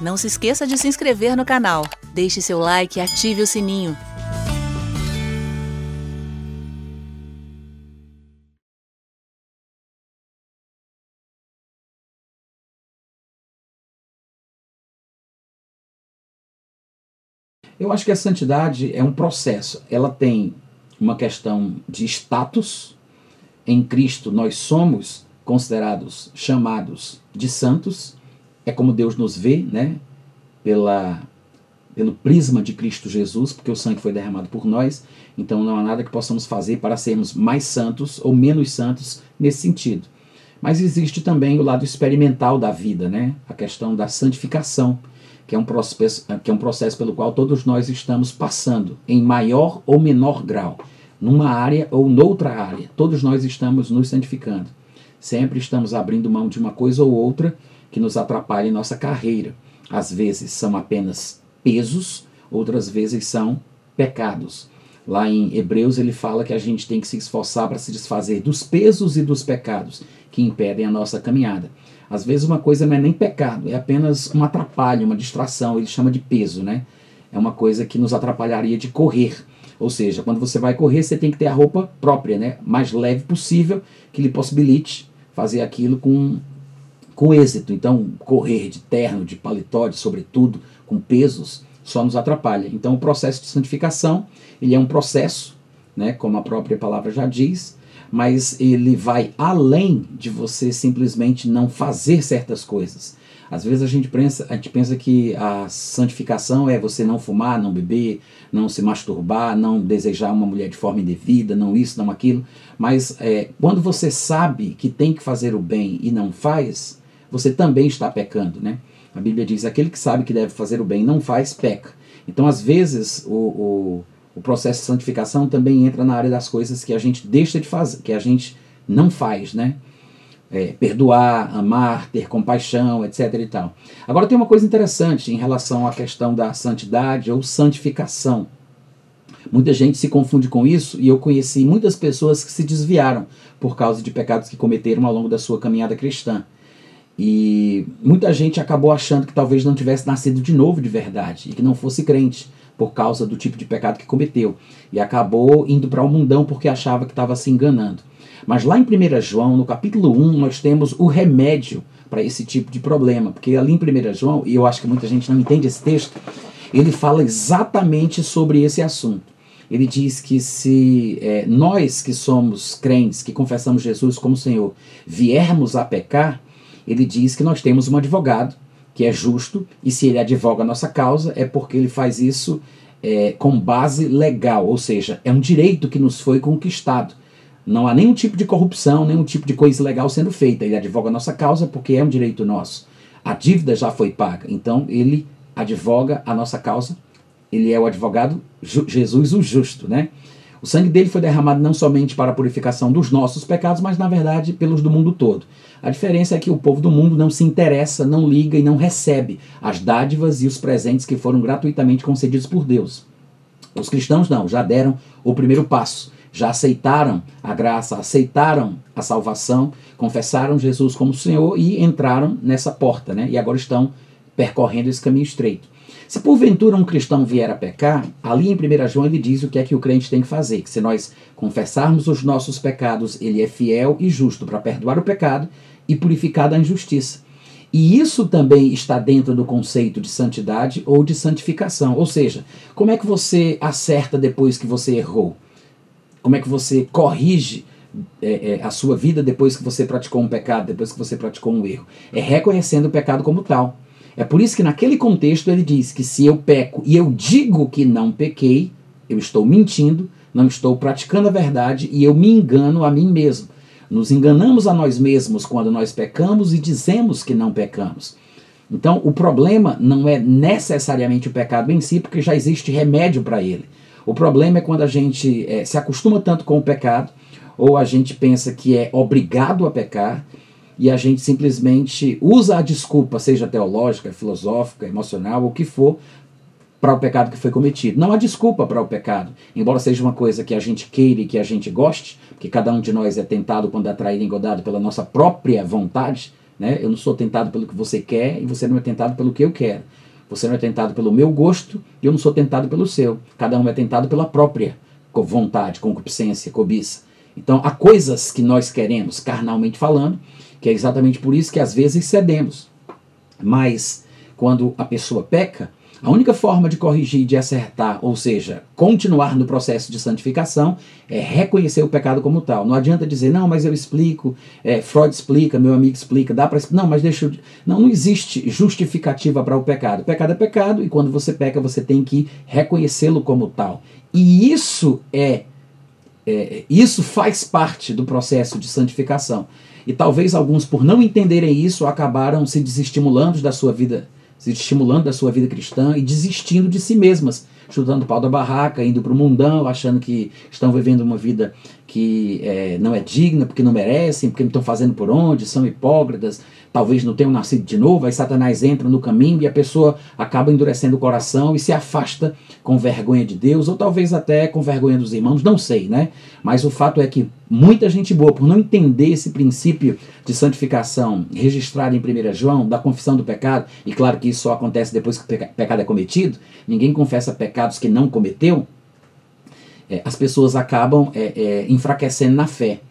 Não se esqueça de se inscrever no canal, deixe seu like e ative o sininho. Eu acho que a santidade é um processo. Ela tem uma questão de status. Em Cristo nós somos considerados, chamados de santos. É como Deus nos vê, né? Pela, pelo prisma de Cristo Jesus, porque o sangue foi derramado por nós. Então não há nada que possamos fazer para sermos mais santos ou menos santos nesse sentido. Mas existe também o lado experimental da vida, né? A questão da santificação que é um processo, que é um processo pelo qual todos nós estamos passando, em maior ou menor grau, numa área ou noutra área. Todos nós estamos nos santificando. Sempre estamos abrindo mão de uma coisa ou outra que nos atrapalha em nossa carreira. Às vezes são apenas pesos, outras vezes são pecados. Lá em Hebreus ele fala que a gente tem que se esforçar para se desfazer dos pesos e dos pecados que impedem a nossa caminhada. Às vezes uma coisa não é nem pecado, é apenas um atrapalho, uma distração, ele chama de peso, né? É uma coisa que nos atrapalharia de correr. Ou seja, quando você vai correr, você tem que ter a roupa própria, né? Mais leve possível, que lhe possibilite fazer aquilo com, com êxito. Então, correr de terno, de paletó, de sobretudo, com pesos, só nos atrapalha. Então, o processo de santificação, ele é um processo, né? Como a própria palavra já diz, mas ele vai além de você simplesmente não fazer certas coisas. Às vezes a gente pensa, a gente pensa que a santificação é você não fumar, não beber, não se masturbar, não desejar uma mulher de forma indevida, não isso, não aquilo. Mas é, quando você sabe que tem que fazer o bem e não faz, você também está pecando, né? A Bíblia diz: aquele que sabe que deve fazer o bem não faz, peca. Então, às vezes, o, o o processo de santificação também entra na área das coisas que a gente deixa de fazer, que a gente não faz, né? É, perdoar, amar, ter compaixão, etc. e tal. Agora tem uma coisa interessante em relação à questão da santidade ou santificação. Muita gente se confunde com isso e eu conheci muitas pessoas que se desviaram por causa de pecados que cometeram ao longo da sua caminhada cristã. E muita gente acabou achando que talvez não tivesse nascido de novo de verdade e que não fosse crente por causa do tipo de pecado que cometeu. E acabou indo para o mundão porque achava que estava se enganando. Mas lá em 1 João, no capítulo 1, nós temos o remédio para esse tipo de problema. Porque ali em 1 João, e eu acho que muita gente não entende esse texto, ele fala exatamente sobre esse assunto. Ele diz que se é, nós que somos crentes, que confessamos Jesus como Senhor, viermos a pecar, ele diz que nós temos um advogado que é justo, e se ele advoga a nossa causa, é porque ele faz isso é, com base legal, ou seja, é um direito que nos foi conquistado. Não há nenhum tipo de corrupção, nenhum tipo de coisa ilegal sendo feita. Ele advoga a nossa causa porque é um direito nosso. A dívida já foi paga, então ele advoga a nossa causa. Ele é o advogado Jesus o justo, né? O sangue dele foi derramado não somente para a purificação dos nossos pecados, mas na verdade pelos do mundo todo. A diferença é que o povo do mundo não se interessa, não liga e não recebe as dádivas e os presentes que foram gratuitamente concedidos por Deus. Os cristãos não, já deram o primeiro passo, já aceitaram a graça, aceitaram a salvação, confessaram Jesus como Senhor e entraram nessa porta, né? E agora estão percorrendo esse caminho estreito. Se porventura um cristão vier a pecar, ali em 1 João ele diz o que é que o crente tem que fazer: que se nós confessarmos os nossos pecados, ele é fiel e justo para perdoar o pecado e purificar da injustiça. E isso também está dentro do conceito de santidade ou de santificação. Ou seja, como é que você acerta depois que você errou? Como é que você corrige é, é, a sua vida depois que você praticou um pecado, depois que você praticou um erro? É reconhecendo o pecado como tal. É por isso que naquele contexto ele diz que se eu peco e eu digo que não pequei, eu estou mentindo, não estou praticando a verdade e eu me engano a mim mesmo. Nos enganamos a nós mesmos quando nós pecamos e dizemos que não pecamos. Então, o problema não é necessariamente o pecado em si, porque já existe remédio para ele. O problema é quando a gente é, se acostuma tanto com o pecado, ou a gente pensa que é obrigado a pecar, e a gente simplesmente usa a desculpa, seja teológica, filosófica, emocional, o que for, para o pecado que foi cometido. Não há desculpa para o pecado, embora seja uma coisa que a gente queira e que a gente goste, porque cada um de nós é tentado quando é atraído e engodado pela nossa própria vontade, Né? Eu não sou tentado pelo que você quer e você não é tentado pelo que eu quero. Você não é tentado pelo meu gosto e eu não sou tentado pelo seu. Cada um é tentado pela própria vontade, concupiscência, cobiça. Então, há coisas que nós queremos, carnalmente falando, que é exatamente por isso que às vezes cedemos. Mas, quando a pessoa peca, a única forma de corrigir, de acertar, ou seja, continuar no processo de santificação, é reconhecer o pecado como tal. Não adianta dizer, não, mas eu explico, é, Freud explica, meu amigo explica, dá para Não, mas deixa eu. Não, não existe justificativa para o pecado. Pecado é pecado e quando você peca, você tem que reconhecê-lo como tal. E isso é, é. Isso faz parte do processo de santificação. E talvez alguns, por não entenderem isso, acabaram se desestimulando da sua vida se estimulando da sua vida cristã e desistindo de si mesmas, chutando o pau da barraca, indo para o mundão, achando que estão vivendo uma vida que é, não é digna, porque não merecem, porque não estão fazendo por onde, são hipócritas, talvez não tenham nascido de novo, aí Satanás entra no caminho e a pessoa acaba endurecendo o coração e se afasta com vergonha de Deus, ou talvez até com vergonha dos irmãos, não sei, né? Mas o fato é que muita gente boa, por não entender esse princípio de santificação registrado em 1 João, da confissão do pecado, e claro que isso só acontece depois que o pecado é cometido, ninguém confessa pecados que não cometeu, é, as pessoas acabam é, é, enfraquecendo na fé.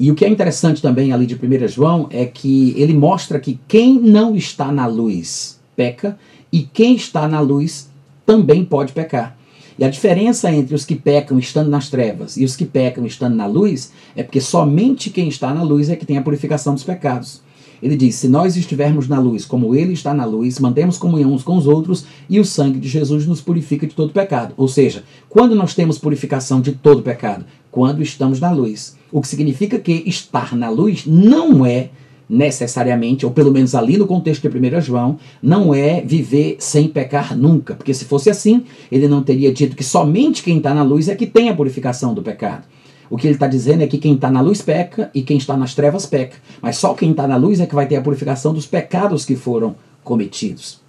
E o que é interessante também ali de 1 João é que ele mostra que quem não está na luz peca e quem está na luz também pode pecar. E a diferença entre os que pecam estando nas trevas e os que pecam estando na luz é porque somente quem está na luz é que tem a purificação dos pecados. Ele diz: Se nós estivermos na luz, como Ele está na luz, mantemos comunhão uns com os outros e o sangue de Jesus nos purifica de todo pecado. Ou seja, quando nós temos purificação de todo pecado? Quando estamos na luz. O que significa que estar na luz não é necessariamente, ou pelo menos ali no contexto de 1 João, não é viver sem pecar nunca. Porque se fosse assim, ele não teria dito que somente quem está na luz é que tem a purificação do pecado. O que ele está dizendo é que quem está na luz peca e quem está nas trevas peca. Mas só quem está na luz é que vai ter a purificação dos pecados que foram cometidos.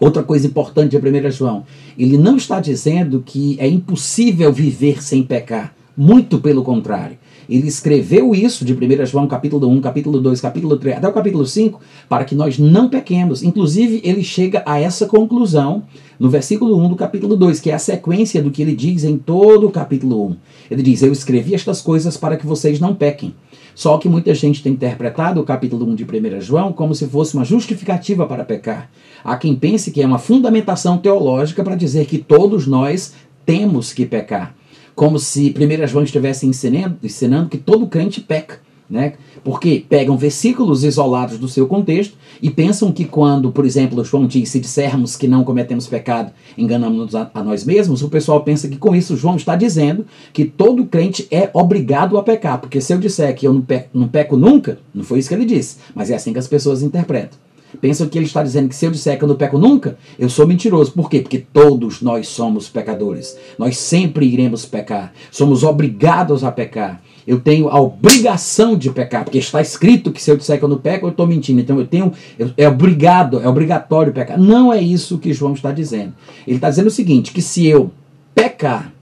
Outra coisa importante de 1 João, ele não está dizendo que é impossível viver sem pecar. Muito pelo contrário. Ele escreveu isso de 1 João capítulo 1, capítulo 2, capítulo 3, até o capítulo 5, para que nós não pequemos. Inclusive, ele chega a essa conclusão no versículo 1 do capítulo 2, que é a sequência do que ele diz em todo o capítulo 1. Ele diz: Eu escrevi estas coisas para que vocês não pequem. Só que muita gente tem interpretado o capítulo 1 de 1 João como se fosse uma justificativa para pecar. Há quem pense que é uma fundamentação teológica para dizer que todos nós temos que pecar como se 1 João estivesse ensinando, ensinando que todo crente peca. Né? Porque pegam versículos isolados do seu contexto e pensam que quando, por exemplo, João diz, se dissermos que não cometemos pecado, enganamos a, a nós mesmos, o pessoal pensa que com isso João está dizendo que todo crente é obrigado a pecar. Porque se eu disser que eu não peco, não peco nunca, não foi isso que ele disse, mas é assim que as pessoas interpretam pensam que ele está dizendo que se eu disser que eu não peco nunca, eu sou mentiroso. Por quê? Porque todos nós somos pecadores. Nós sempre iremos pecar. Somos obrigados a pecar. Eu tenho a obrigação de pecar, porque está escrito que se eu disser que eu não peco, eu estou mentindo. Então eu tenho, eu, é obrigado, é obrigatório pecar. Não é isso que João está dizendo. Ele está dizendo o seguinte: que se eu pecar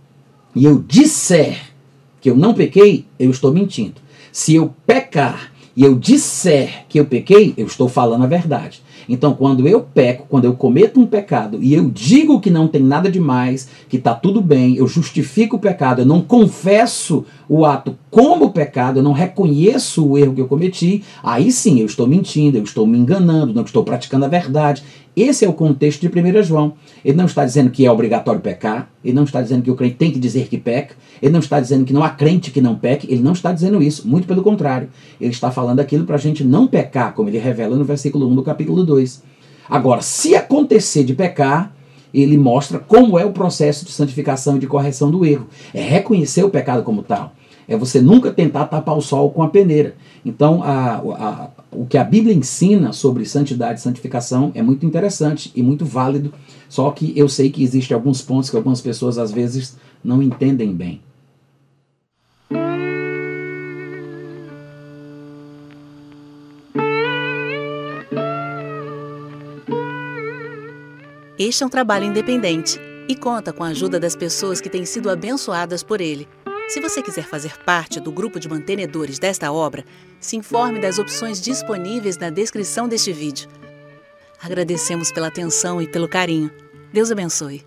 e eu disser que eu não pequei, eu estou mentindo. Se eu pecar e eu disser que eu pequei, eu estou falando a verdade. Então, quando eu peco, quando eu cometo um pecado e eu digo que não tem nada demais, que está tudo bem, eu justifico o pecado, eu não confesso o ato como pecado, eu não reconheço o erro que eu cometi, aí sim eu estou mentindo, eu estou me enganando, não estou praticando a verdade. Esse é o contexto de 1 João. Ele não está dizendo que é obrigatório pecar, ele não está dizendo que o crente tem que dizer que peca, ele não está dizendo que não há crente que não peque, ele não está dizendo isso, muito pelo contrário. Ele está falando aquilo para a gente não pecar, como ele revela no versículo 1 do capítulo 2. Agora, se acontecer de pecar, ele mostra como é o processo de santificação e de correção do erro. É reconhecer o pecado como tal. É você nunca tentar tapar o sol com a peneira. Então, a, a, o que a Bíblia ensina sobre santidade e santificação é muito interessante e muito válido. Só que eu sei que existem alguns pontos que algumas pessoas às vezes não entendem bem. Este é um trabalho independente e conta com a ajuda das pessoas que têm sido abençoadas por ele. Se você quiser fazer parte do grupo de mantenedores desta obra, se informe das opções disponíveis na descrição deste vídeo. Agradecemos pela atenção e pelo carinho. Deus abençoe.